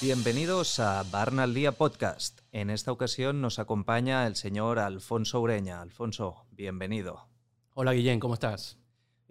Bienvenidos a Barna al Día Podcast. En esta ocasión nos acompaña el señor Alfonso Ureña. Alfonso, bienvenido. Hola Guillén, ¿cómo estás?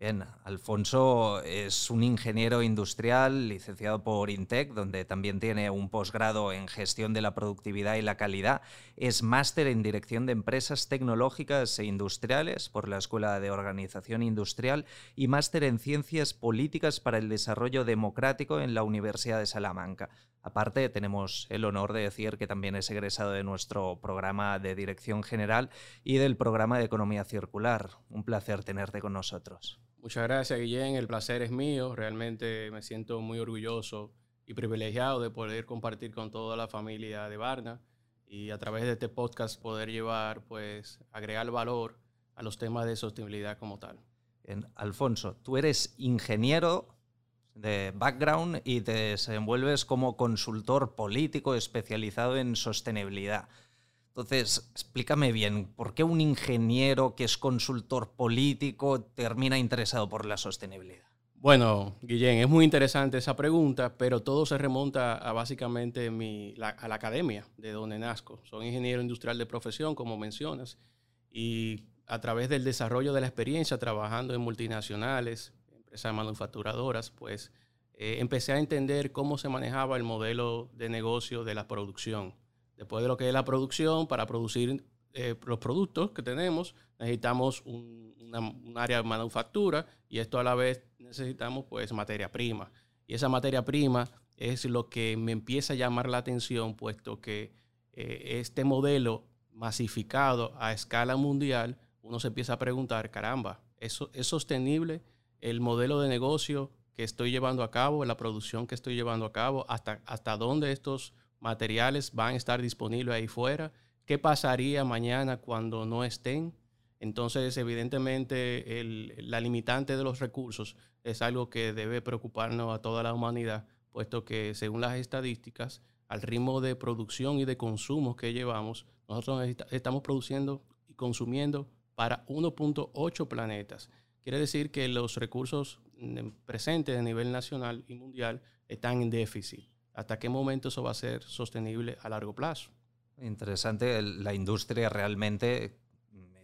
Bien, Alfonso es un ingeniero industrial licenciado por INTEC, donde también tiene un posgrado en gestión de la productividad y la calidad. Es máster en dirección de empresas tecnológicas e industriales por la Escuela de Organización Industrial y máster en ciencias políticas para el desarrollo democrático en la Universidad de Salamanca. Aparte, tenemos el honor de decir que también es egresado de nuestro programa de dirección general y del programa de economía circular. Un placer tenerte con nosotros. Muchas gracias, Guillén. El placer es mío. Realmente me siento muy orgulloso y privilegiado de poder compartir con toda la familia de Barna y a través de este podcast poder llevar, pues, agregar valor a los temas de sostenibilidad como tal. En Alfonso, tú eres ingeniero de background y te desenvuelves como consultor político especializado en sostenibilidad. Entonces, explícame bien, ¿por qué un ingeniero que es consultor político termina interesado por la sostenibilidad? Bueno, Guillén, es muy interesante esa pregunta, pero todo se remonta a básicamente a la academia de donde nazco. Soy ingeniero industrial de profesión, como mencionas, y a través del desarrollo de la experiencia trabajando en multinacionales, empresas manufacturadoras, pues eh, empecé a entender cómo se manejaba el modelo de negocio de la producción Después de lo que es la producción, para producir eh, los productos que tenemos, necesitamos un, área de manufactura y esto a la vez necesitamos pues materia prima. Y esa materia prima es lo que me empieza a llamar la atención, puesto que eh, este modelo masificado a escala mundial, uno se empieza a preguntar, caramba, ¿eso, ¿es sostenible el modelo de negocio que estoy llevando a cabo, la producción que estoy llevando a cabo, hasta, hasta dónde estos materiales van a estar disponibles ahí fuera. ¿Qué pasaría mañana cuando no estén? Entonces, evidentemente, la limitante de los recursos es algo que debe preocuparnos a toda la humanidad, puesto que según las estadísticas, al ritmo de producción y de consumo que llevamos, nosotros estamos produciendo y consumiendo para 1.8 planetas. Quiere decir que los recursos mm, presentes a nivel nacional y mundial están en déficit. ¿Hasta qué momento eso va a ser sostenible a largo plazo? Interesante, la industria realmente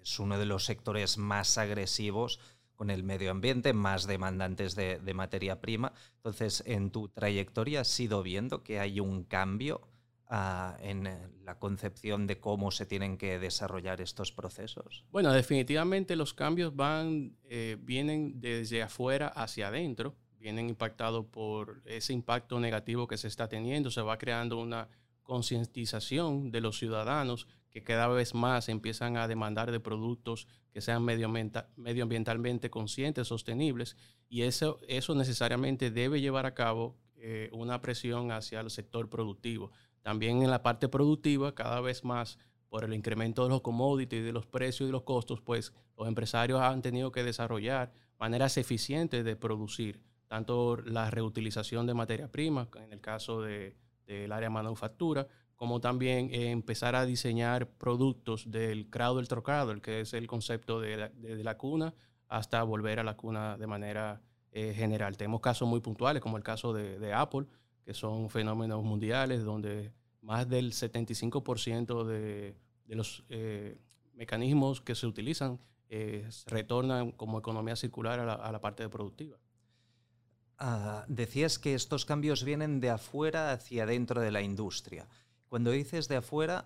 es uno de los sectores más agresivos con el medio ambiente, más demandantes de, materia prima. Entonces, en tu trayectoria has ido viendo que hay un cambio ah, en la concepción de cómo se tienen que desarrollar estos procesos. Bueno, definitivamente los cambios van, eh, vienen desde afuera hacia adentro vienen impactados por ese impacto negativo que se está teniendo. Se va creando una concientización de los ciudadanos que cada vez más empiezan a demandar de productos que sean medioambientalmente conscientes, sostenibles, y eso, eso necesariamente debe llevar a cabo eh, una presión hacia el sector productivo. También en la parte productiva, cada vez más por el incremento de los commodities, de los precios y de los costos, pues los empresarios han tenido que desarrollar maneras eficientes de producir tanto la reutilización de materia prima, en el caso del de, área manufactura, como también empezar a diseñar productos del cradle trocado, que es el concepto de la, de la, cuna hasta volver a la cuna de manera eh, general. Tenemos casos muy puntuales, como el caso de, Apple, que son fenómenos mundiales donde más del 75% de, de, los eh, mecanismos que se utilizan eh, retornan como economía circular a la, a la parte productiva. Ah, decías que estos cambios vienen de afuera hacia dentro de la industria. Cuando dices de afuera,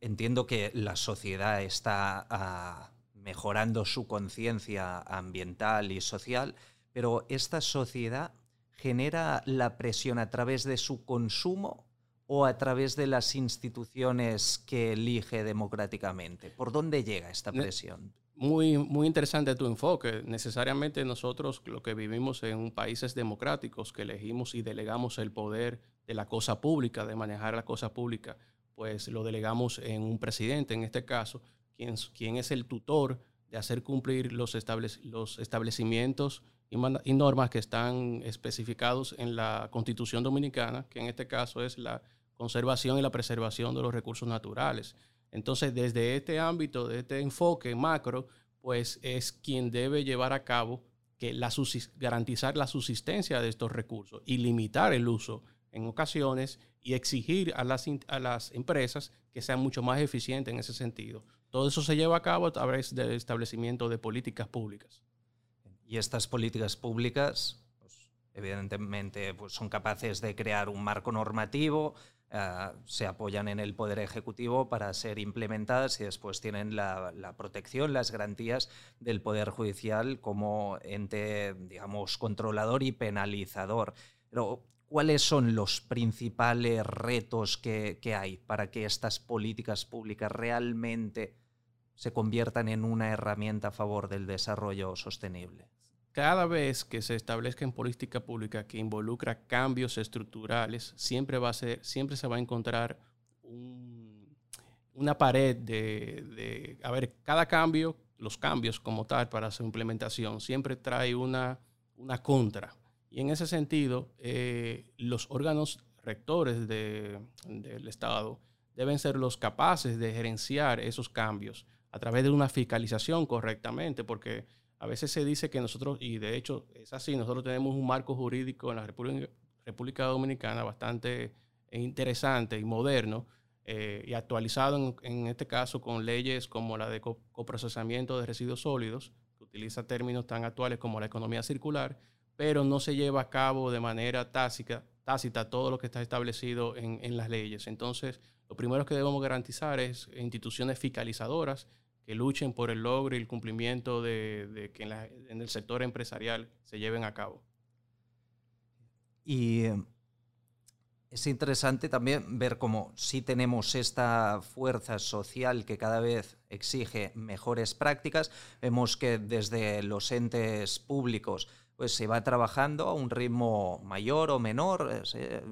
entiendo que la sociedad está ah, mejorando su conciencia ambiental y social, pero esta sociedad genera la presión a través de su consumo o a través de las instituciones que elige democráticamente. ¿Por dónde llega esta presión? Muy, muy interesante tu enfoque. Necesariamente nosotros lo que vivimos en países democráticos, que elegimos y delegamos el poder de la cosa pública, de manejar la cosa pública, pues lo delegamos en un presidente, en este caso, quien, quien es el tutor de hacer cumplir los, los establecimientos y, y normas que están especificados en la Constitución Dominicana, que en este caso es la conservación y la preservación de los recursos naturales. Entonces, desde este ámbito, de este enfoque macro, pues es quien debe llevar a cabo que la garantizar la subsistencia de estos recursos y limitar el uso en ocasiones y exigir a las, a las empresas que sean mucho más eficientes en ese sentido. Todo eso se lleva a cabo a través del establecimiento de políticas públicas. Y estas políticas públicas, pues, evidentemente, pues, son capaces de crear un marco normativo, eh, se apoyan en el Poder Ejecutivo para ser implementadas y después tienen la, protección, las garantías del Poder Judicial como ente, digamos, controlador y penalizador. Pero, ¿cuáles son los principales retos que hay para que estas políticas públicas realmente se conviertan en una herramienta a favor del desarrollo sostenible? Cada vez que se establezca en política pública que involucra cambios estructurales, siempre, va a ser, siempre se va a encontrar una pared de, a ver, cada cambio, los cambios como tal para su implementación, siempre trae una, una contra. Y en ese sentido, eh, los órganos rectores del Estado deben ser los capaces de gerenciar esos cambios a través de una fiscalización correctamente, porque a veces se dice que nosotros, y de hecho es así, nosotros tenemos un marco jurídico en la República, Dominicana bastante interesante y moderno eh, y actualizado en, este caso con leyes como la de coprocesamiento de residuos sólidos, que utiliza términos tan actuales como la economía circular, pero no se lleva a cabo de manera tácita, tácita todo lo que está establecido en, en las leyes. Entonces, lo primero que debemos garantizar es instituciones fiscalizadoras que luchen por el logro y el cumplimiento de, que en, el sector empresarial se lleven a cabo. Y eh, es interesante también ver cómo si tenemos esta fuerza social que cada vez exige mejores prácticas, vemos que desde los entes públicos pues se va trabajando a un ritmo mayor o menor. Eh,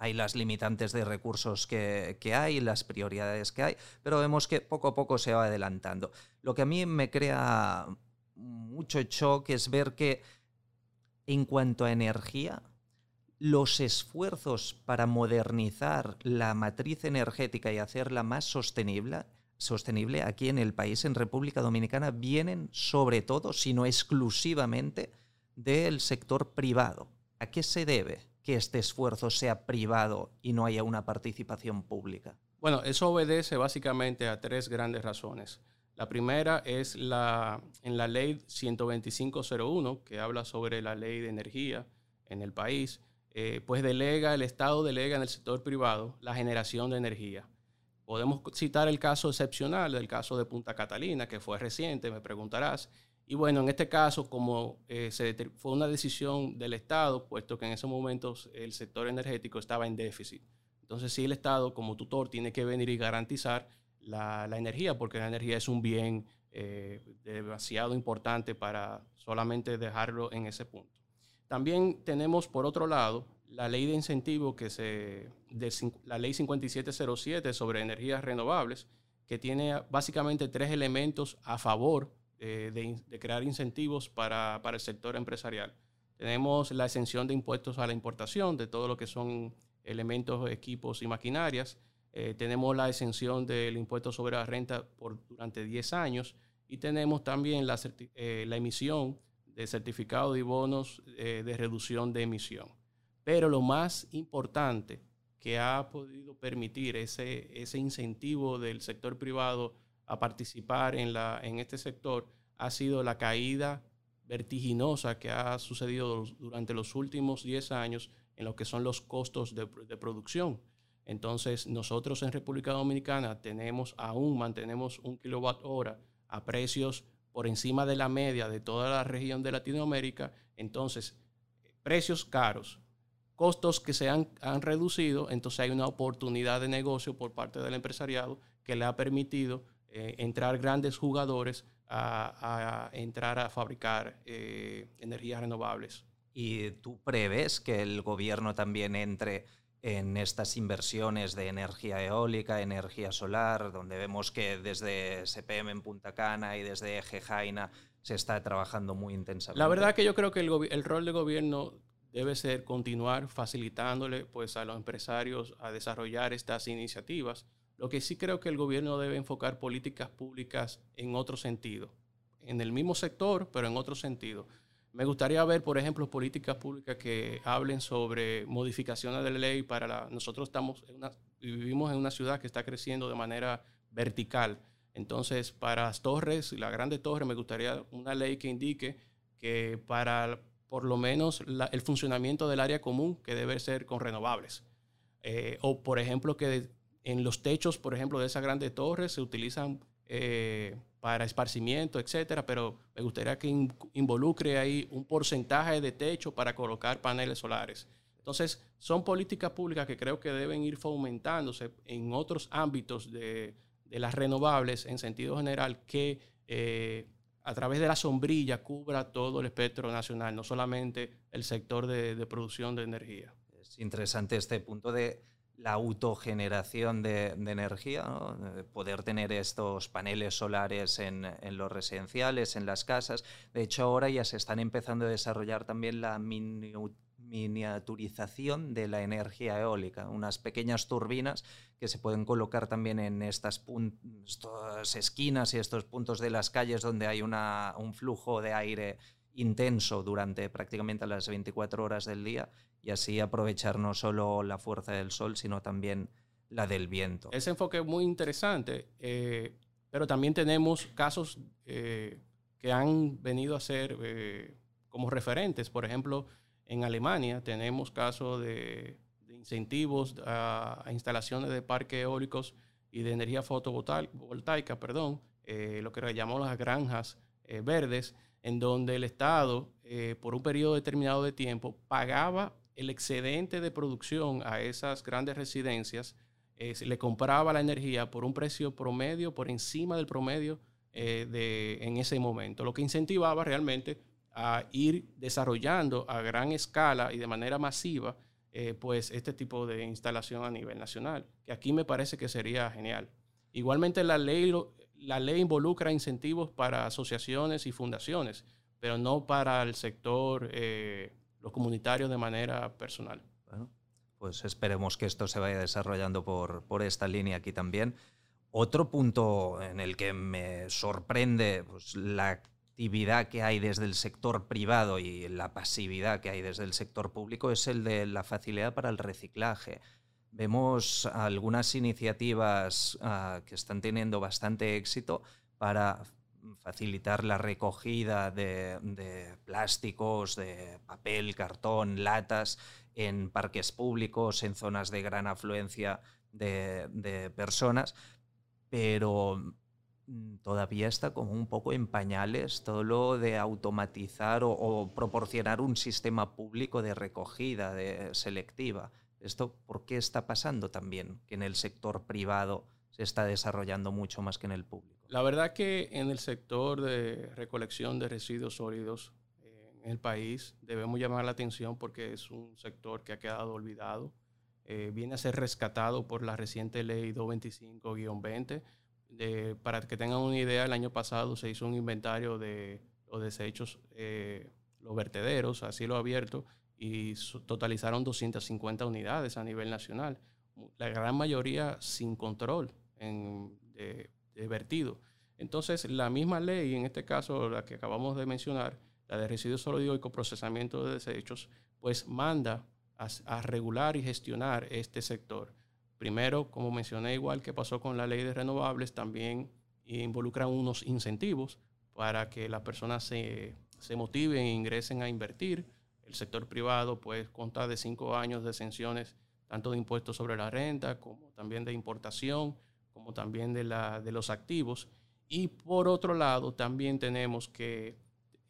hay las limitantes de recursos que, hay, las prioridades que hay, pero vemos que poco a poco se va adelantando. Lo que a mí me crea mucho shock es ver que en cuanto a energía, los esfuerzos para modernizar la matriz energética y hacerla más sostenible, sostenible aquí en el país, en República Dominicana, vienen sobre todo, si no exclusivamente, del sector privado. ¿A qué se debe? Que este esfuerzo sea privado y no haya una participación pública? Bueno, eso obedece básicamente a tres grandes razones. La primera es la, en la ley 12501, que habla sobre la ley de energía en el país, eh, pues delega, el Estado delega en el sector privado la generación de energía. Podemos citar el caso excepcional del caso de Punta Catalina, que fue reciente, me preguntarás, y bueno, en este caso, como eh, se fue una decisión del Estado, puesto que en ese momento el sector energético estaba en déficit. Entonces sí, el Estado como tutor tiene que venir y garantizar la, energía, porque la energía es un bien eh, demasiado importante para solamente dejarlo en ese punto. También tenemos, por otro lado, la ley de incentivo que se, de, la ley 5707 sobre energías renovables, que tiene básicamente tres elementos a favor eh, de, crear incentivos para, el sector empresarial. Tenemos la exención de impuestos a la importación de todo lo que son elementos, equipos y maquinarias. Eh, tenemos la exención del impuesto sobre la renta por, durante 10 años y tenemos también la, eh, la emisión de certificados y bonos de reducción de emisión. Pero lo más importante que ha podido permitir ese, ese incentivo del sector privado a participar en, la, en este sector ha sido la caída vertiginosa que ha sucedido durante los últimos 10 años en lo que son los costos de, producción. Entonces, nosotros en República Dominicana tenemos aún, mantenemos un kilowatt hora a precios por encima de la media de toda la región de Latinoamérica. Entonces, precios caros, costos que se han, han reducido, entonces hay una oportunidad de negocio por parte del empresariado que le ha permitido eh, entrar grandes jugadores a, entrar a fabricar eh, energías renovables. ¿Y tú preves que el gobierno también entre en estas inversiones de energía eólica, energía solar, donde vemos que desde SPM en Punta Cana y desde Eje Jaina se está trabajando muy intensamente? La verdad que yo creo que el, el rol del gobierno debe ser continuar facilitándole pues, a los empresarios a desarrollar estas iniciativas lo que sí creo que el gobierno debe enfocar políticas públicas en otro sentido. en el mismo sector, pero en otro sentido. Me gustaría ver, por ejemplo, políticas públicas que hablen sobre modificaciones de la ley para la... Nosotros estamos vivimos en una ciudad que está creciendo de manera vertical. Entonces, para las torres, la grande torre, me gustaría una ley que indique que para por lo menos el funcionamiento del área común, que debe ser con renovables. Eh, o, por ejemplo, que en los techos, por ejemplo, de esas grandes torres se utilizan eh, para esparcimiento, etcétera, pero me gustaría que involucre ahí un porcentaje de techo para colocar paneles solares. Entonces, son políticas públicas que creo que deben ir fomentándose en otros ámbitos de, las renovables en sentido general que eh, a través de la sombrilla cubra todo el espectro nacional, no solamente el sector de producción de energía. Es interesante este punto de la autogeneración de, energía, poder tener estos paneles solares en, los residenciales, en las casas. De hecho, ahora ya se están empezando a desarrollar también la miniaturización de la energía eólica, unas pequeñas turbinas que se pueden colocar también en estas, esquinas y estos puntos de las calles donde hay un flujo de aire intenso durante prácticamente las 24 horas del día y así aprovechar no solo la fuerza del sol, sino también la del viento. Ese enfoque es muy interesante, eh, pero también tenemos casos eh, que han venido a ser eh, como referentes. Por ejemplo, en Alemania tenemos casos de, incentivos a, instalaciones de parques eólicos y de energía fotovoltaica, perdón, lo que llamamos las granjas verdes, en donde el Estado, por un periodo determinado de tiempo, pagaba el excedente de producción a esas grandes residencias, eh, le compraba la energía por un precio promedio, por encima del promedio eh, de, en ese momento, lo que incentivaba realmente a ir desarrollando a gran escala y de manera masiva eh, pues este tipo de instalación a nivel nacional, que aquí me parece que sería genial. Igualmente la ley, la ley involucra incentivos para asociaciones y fundaciones, pero no para el sector los comunitarios de manera personal. Bueno, pues esperemos que esto se vaya desarrollando por, por esta línea aquí también. Otro punto en el que me sorprende pues, la actividad que hay desde el sector privado y la pasividad que hay desde el sector público es el de la facilidad para el reciclaje. Vemos algunas iniciativas ah, que están teniendo bastante éxito para facilitar la recogida de, plásticos, de papel, cartón, latas en parques públicos, en zonas de gran afluencia de, personas, pero mm, todavía está como un poco en pañales todo lo de automatizar o, proporcionar un sistema público de recogida de, selectiva. ¿Esto por qué está pasando también? Que en el sector privado se está desarrollando mucho más que en el público. La verdad que en el sector de recolección de residuos sólidos eh, en el país debemos llamar la atención porque es un sector que ha quedado olvidado. Eh, viene a ser rescatado por la reciente ley 225-20. para que tengan una idea, el año pasado se hizo un inventario de los desechos, eh, los vertederos a cielo abierto, y totalizaron 250 unidades a nivel nacional. La gran mayoría sin control en, de, vertido. Entonces, la misma ley, en este caso la que acabamos de mencionar, la de residuos sólidos y coprocesamiento de desechos, pues manda a, regular y gestionar este sector. Primero, como mencioné, igual que pasó con la ley de renovables, también involucra unos incentivos para que las personas se, se motiven e ingresen a invertir. El sector privado pues cuenta de cinco años de exenciones tanto de impuestos sobre la renta como también de importación como también de, la, de los activos. Y por otro lado, también tenemos que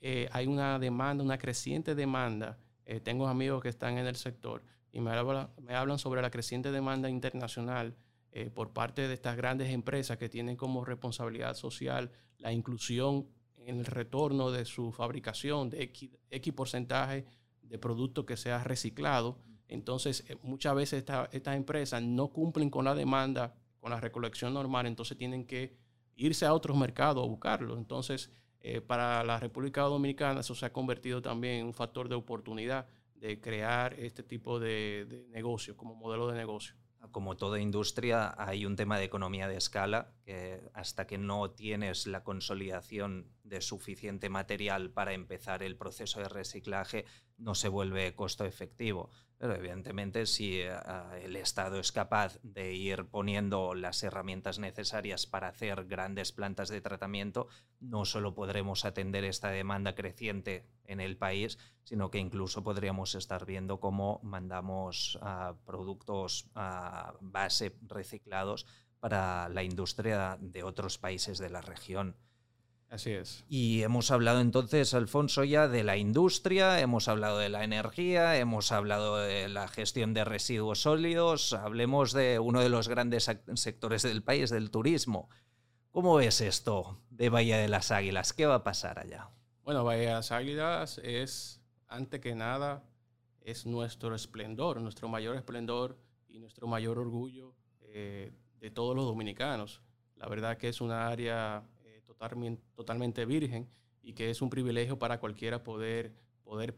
eh, hay una demanda, una creciente demanda. Eh, tengo amigos que están en el sector y me, me hablan sobre la creciente demanda internacional eh, por parte de estas grandes empresas que tienen como responsabilidad social la inclusión en el retorno de su fabricación de X, X porcentaje de producto que sea reciclado. Entonces, muchas veces estas empresas no cumplen con la demanda con la recolección normal, entonces tienen que irse a otros mercados a buscarlo. Entonces, eh, para la República Dominicana eso se ha convertido también en un factor de oportunidad de crear este tipo de, de negocio como modelo de negocio. como toda industria, hay un tema de economía de escala, que hasta que no tienes la consolidación de suficiente material para empezar el proceso de reciclaje, no se vuelve costo efectivo. Pero evidentemente si eh, el Estado es capaz de ir poniendo las herramientas necesarias para hacer grandes plantas de tratamiento, no solo podremos atender esta demanda creciente en el país, sino que incluso podríamos estar viendo cómo mandamos productos a base reciclados para la industria de otros países de la región. Así es. Y hemos hablado entonces, Alfonso, ya de la industria, hemos hablado de la energía, hemos hablado de la gestión de residuos sólidos, hablemos de uno de los grandes sectores del país, del turismo. ¿Cómo es esto de Bahía de las Águilas? ¿Qué va a pasar allá? Bueno, Bahía de las Águilas es, antes que nada, es nuestro esplendor, nuestro mayor esplendor y nuestro mayor orgullo eh, de todos los dominicanos. La verdad que es una área totalmente virgen y que es un privilegio para cualquiera poder, poder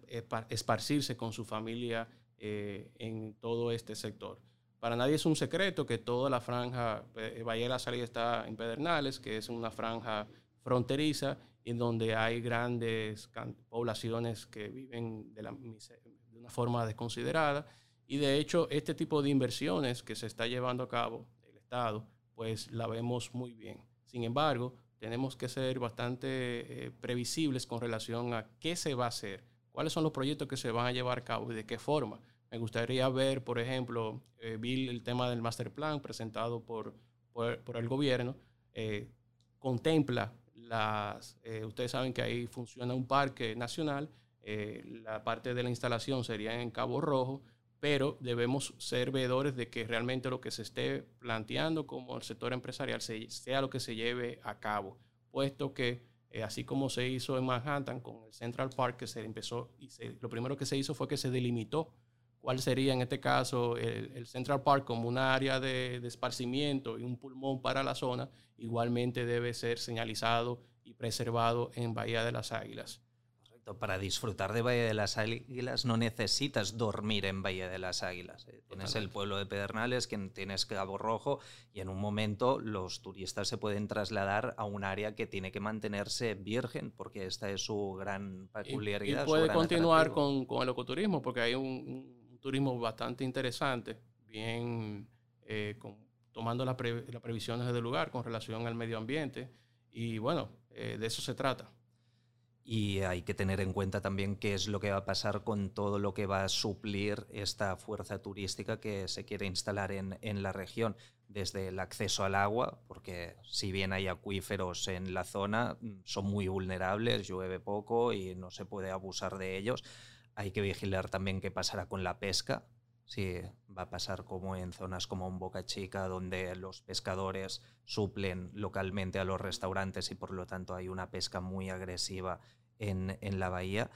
esparcirse con su familia eh, en todo este sector. Para nadie es un secreto que toda la franja, eh, Valle de la Salida está en Pedernales, que es una franja fronteriza en donde hay grandes poblaciones que viven de, de una forma desconsiderada. Y de hecho, este tipo de inversiones que se está llevando a cabo el Estado, pues la vemos muy bien. Sin embargo, tenemos que ser bastante eh, previsibles con relación a qué se va a hacer, cuáles son los proyectos que se van a llevar a cabo y de qué forma. Me gustaría ver, por ejemplo, eh, vi el tema del master plan presentado por, por, el gobierno, eh, contempla las, ustedes saben que ahí funciona un parque nacional, la parte de la instalación sería en Cabo Rojo, pero debemos ser veedores de que realmente lo que se esté planteando como el sector empresarial sea lo que se lleve a cabo, puesto que eh, así como se hizo en Manhattan con el Central Park, que se empezó, y lo primero que se hizo fue que se delimitó cuál sería en este caso el, Central Park como un área de, de, esparcimiento y un pulmón para la zona, igualmente debe ser señalizado y preservado en Bahía de las Águilas para disfrutar de Valle de las Águilas no necesitas dormir en Valle de las Águilas. Eh. Tienes el pueblo de Pedernales, que tienes Cabo Rojo, y en un momento los turistas se pueden trasladar a un área que tiene que mantenerse virgen, porque esta es su gran peculiaridad. Y, puede continuar con, el ecoturismo, porque hay un, turismo bastante interesante, bien eh, tomando las previsiones del lugar con relación al medio ambiente. Y bueno, eh, de eso se trata. Y hay que tener en cuenta también qué es lo que va a pasar con todo lo que va a suplir esta fuerza turística que se quiere instalar en, en, la región, desde el acceso al agua, porque si bien hay acuíferos en la zona, son muy vulnerables, llueve poco y no se puede abusar de ellos. Hay que vigilar también qué pasará con la pesca, si va a pasar como en zonas como en Boca Chica, donde los pescadores suplen localmente a los restaurantes y por lo tanto hay una pesca muy agresiva en, la bahía.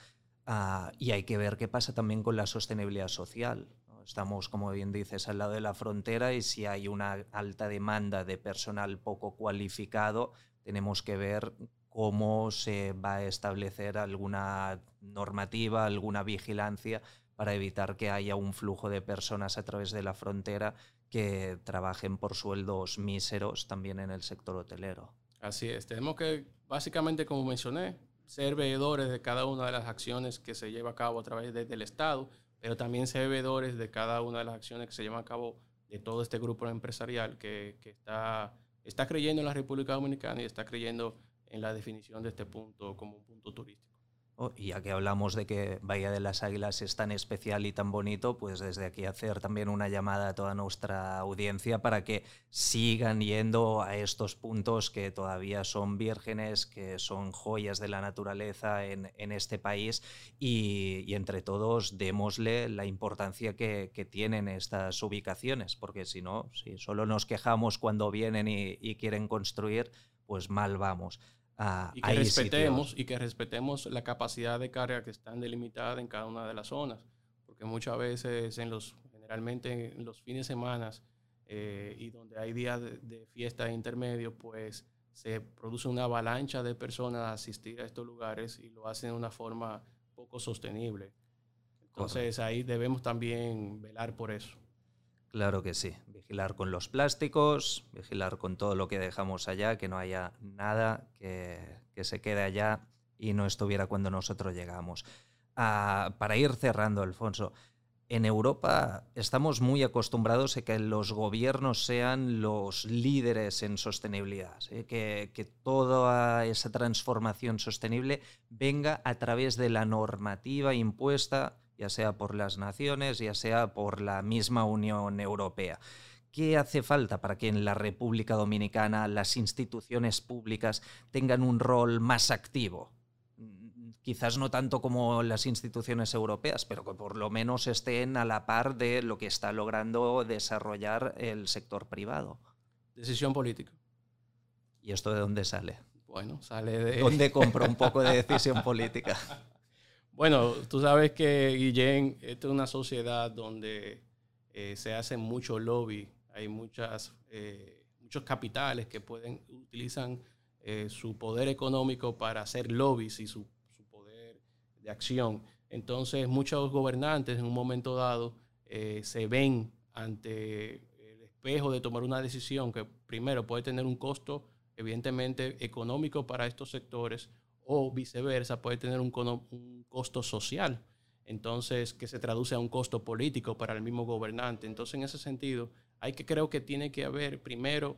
Ah, y hay que ver qué pasa también con la sostenibilidad social. Estamos, como bien dices, al lado de la frontera y si hay una alta demanda de personal poco cualificado, tenemos que ver cómo se va a establecer alguna normativa, alguna vigilancia para evitar que haya un flujo de personas a través de la frontera que trabajen por sueldos míseros también en el sector hotelero. Así es, tenemos que, básicamente, como mencioné, ser veedores de cada una de las acciones que se lleva a cabo a través del Estado, pero también ser veedores de cada una de las acciones que se llevan a cabo de todo este grupo empresarial que, está creyendo en la República Dominicana y está creyendo en la definición de este punto como un punto turístico. Oh, y ya que hablamos de que Bahía de las Águilas es tan especial y tan bonito, pues desde aquí hacer también una llamada a toda nuestra audiencia para que sigan yendo a estos puntos que todavía son vírgenes, que son joyas de la naturaleza en, este país. Y, entre todos démosle la importancia que, tienen estas ubicaciones, porque si no, si solo nos quejamos cuando vienen y quieren construir, pues mal vamos y que respetemos y que respetemos la capacidad de carga que están delimitadas en cada una de las zonas, porque muchas veces en los generalmente en los fines de semana eh, y donde hay días de, fiesta intermedio, pues se produce una avalancha de personas a asistir a estos lugares y lo hacen de una forma poco sostenible. Entonces ahí debemos también velar por eso. Claro que sí. Vigilar con los plásticos, vigilar con todo lo que dejamos allá, que no haya nada que, se quede allá y no estuviera cuando nosotros llegamos. Ah, para ir cerrando, Alfonso, en Europa estamos muy acostumbrados a que los gobiernos sean los líderes en sostenibilidad, que, que, toda esa transformación sostenible venga a través de la normativa impuesta, ya sea por las naciones, ya sea por la misma Unión Europea. ¿Qué hace falta para que en la República Dominicana las instituciones públicas tengan un rol más activo? quizás no tanto como las instituciones europeas, pero que por lo menos estén a la par de lo que está logrando desarrollar el sector privado. Decisión política. ¿Y esto de dónde sale? Bueno, sale de... ¿Dónde compro un poco de decisión política? Bueno, tú sabes que, Guillén, esta es una sociedad donde eh, se hace mucho lobby, hay muchas, eh, muchos capitales que pueden, utilizan eh, su poder económico para hacer lobbies y su de acción. Entonces, muchos gobernantes en un momento dado se ven ante el espejo de tomar una decisión que primero puede tener un costo, evidentemente, económico para estos sectores o viceversa, puede tener un, costo social. Entonces, que se traduce a un costo político para el mismo gobernante. Entonces, en ese sentido, hay que creo que tiene que haber primero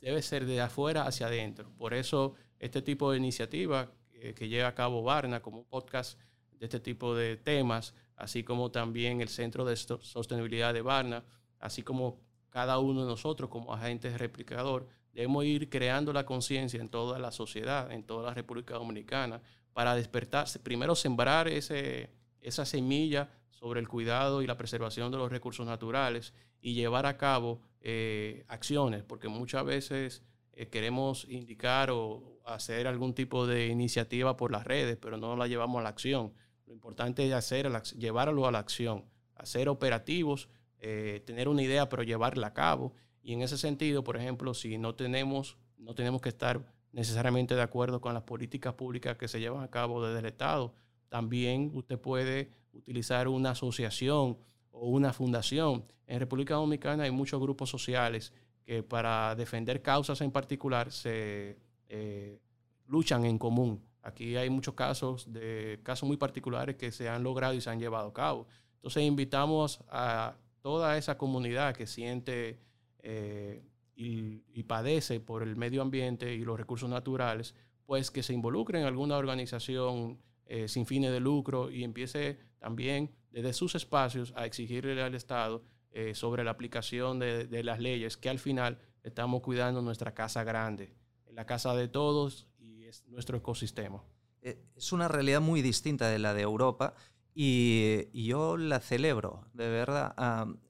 debe ser de afuera hacia adentro. Por eso este tipo de iniciativa que lleva a cabo Barna como podcast de este tipo de temas, así como también el Centro de Sostenibilidad de Barna, así como cada uno de nosotros como agentes replicador, debemos ir creando la conciencia en toda la sociedad, en toda la República Dominicana, para despertarse, primero sembrar ese, esa semilla sobre el cuidado y la preservación de los recursos naturales y llevar a cabo eh, acciones, porque muchas veces eh, queremos indicar o hacer algún tipo de iniciativa por las redes, pero no la llevamos a la acción. Lo importante es hacer, llevarlo a la acción, hacer operativos, eh, tener una idea, pero llevarla a cabo. Y en ese sentido, por ejemplo, si no tenemos, no tenemos que estar necesariamente de acuerdo con las políticas públicas que se llevan a cabo desde el Estado, también usted puede utilizar una asociación o una fundación. En República Dominicana hay muchos grupos sociales que para defender causas en particular se eh, luchan en común. Aquí hay muchos casos de casos muy particulares que se han logrado y se han llevado a cabo. Entonces invitamos a toda esa comunidad que siente eh, y, padece por el medio ambiente y los recursos naturales, pues que se involucre en alguna organización eh, sin fines de lucro y empiece también desde sus espacios a exigirle al Estado eh, sobre la aplicación de, las leyes, que al final estamos cuidando nuestra casa grande, la casa de todos y es nuestro ecosistema. Eh, es una realidad muy distinta de la de Europa y, yo la celebro, de verdad.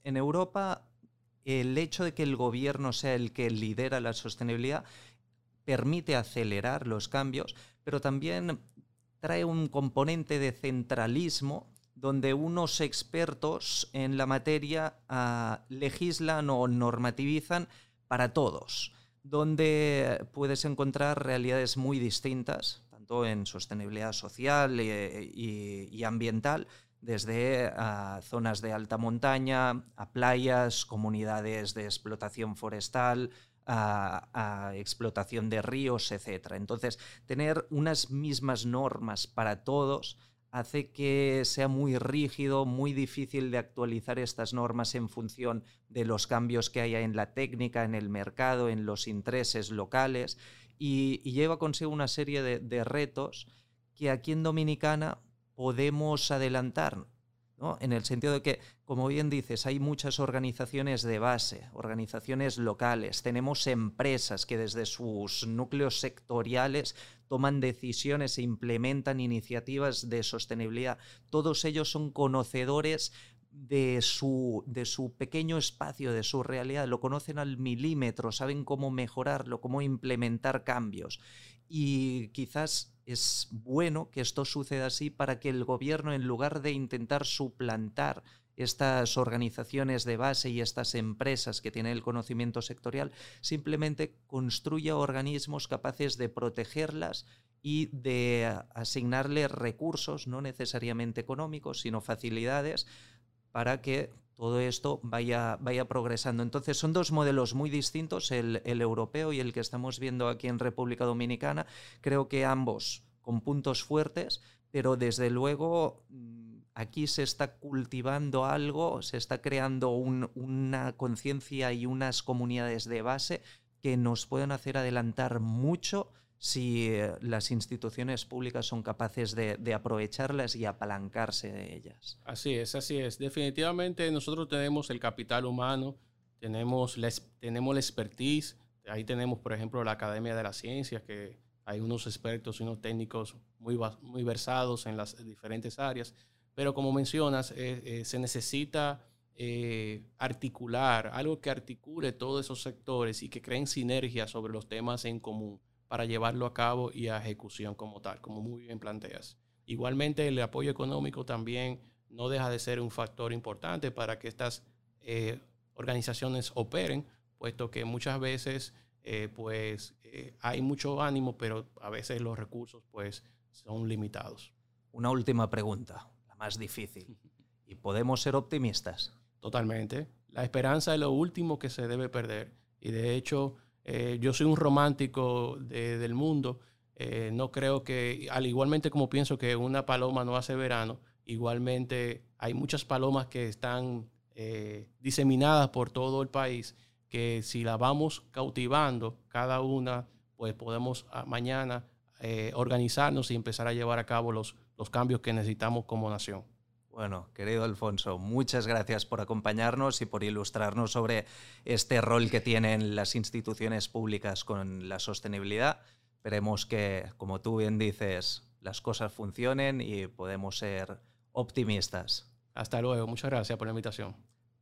en Europa, el hecho de que el gobierno sea el que lidera la sostenibilidad permite acelerar los cambios, pero también trae un componente de centralismo donde unos expertos en la materia ah, legislan o normativizan para todos, donde puedes encontrar realidades muy distintas, tanto en sostenibilidad social y, ambiental, desde ah, zonas de alta montaña a playas, comunidades de explotación forestal, a, explotación de ríos, etc. Entonces, tener unas mismas normas para todos hace que sea muy rígido, muy difícil de actualizar estas normas en función de los cambios que haya en la técnica, en el mercado, en los intereses locales y, lleva consigo una serie de retos que aquí en Dominicana podemos adelantar en el sentido de que, como bien dices, hay muchas organizaciones de base, organizaciones locales, tenemos empresas que desde sus núcleos sectoriales toman decisiones e implementan iniciativas de sostenibilidad. Todos ellos son conocedores de su, de su pequeño espacio, de su realidad, lo conocen al milímetro, saben cómo mejorarlo, cómo implementar cambios. Y quizás es bueno que esto suceda así para que el gobierno, en lugar de intentar suplantar estas organizaciones de base y estas empresas que tienen el conocimiento sectorial, simplemente construya organismos capaces de protegerlas y de asignarles recursos, no necesariamente económicos, sino facilidades para que todo esto vaya, vaya progresando. Entonces son dos modelos muy distintos, el, el, europeo y el que estamos viendo aquí en República Dominicana. Creo que ambos con puntos fuertes, pero desde luego mm, aquí se está cultivando algo, se está creando una conciencia y unas comunidades de base que nos pueden hacer adelantar mucho si eh, las instituciones públicas son capaces de, aprovecharlas y apalancarse de ellas. Así es, así es. Definitivamente nosotros tenemos el capital humano, tenemos la, tenemos la expertise, ahí tenemos, por ejemplo, la Academia de las Ciencias, que hay unos expertos y unos técnicos muy, muy versados en las diferentes áreas, pero como mencionas, eh, eh, se necesita eh, articular, algo que articule todos esos sectores y que creen sinergia sobre los temas en común para llevarlo a cabo y a ejecución como tal, como muy bien planteas. Igualmente, el apoyo económico también no deja de ser un factor importante para que estas organizaciones operen, puesto que muchas veces eh, pues eh, hay mucho ánimo, pero a veces los recursos pues son limitados. Una última pregunta, la más difícil. ¿Y podemos ser optimistas? Totalmente. La esperanza es lo último que se debe perder. Y de hecho, eh, yo soy un romántico del mundo. no creo que, al igualmente como pienso que una paloma no hace verano, igualmente hay muchas palomas que están diseminadas por todo el país que si la vamos cautivando cada una, pues podemos ah, mañana eh, organizarnos y empezar a llevar a cabo los, los cambios que necesitamos como nación. Bueno, querido Alfonso, muchas gracias por acompañarnos y por ilustrarnos sobre este rol que tienen las instituciones públicas con la sostenibilidad. Esperemos que, como tú bien dices, las cosas funcionen y podemos ser optimistas. Hasta luego, muchas gracias por la invitación.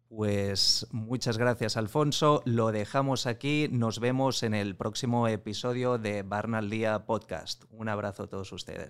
Pues muchas gracias, Alfonso. Lo dejamos aquí. Nos vemos en el próximo episodio de Barna al Día Podcast. Un abrazo a todos ustedes.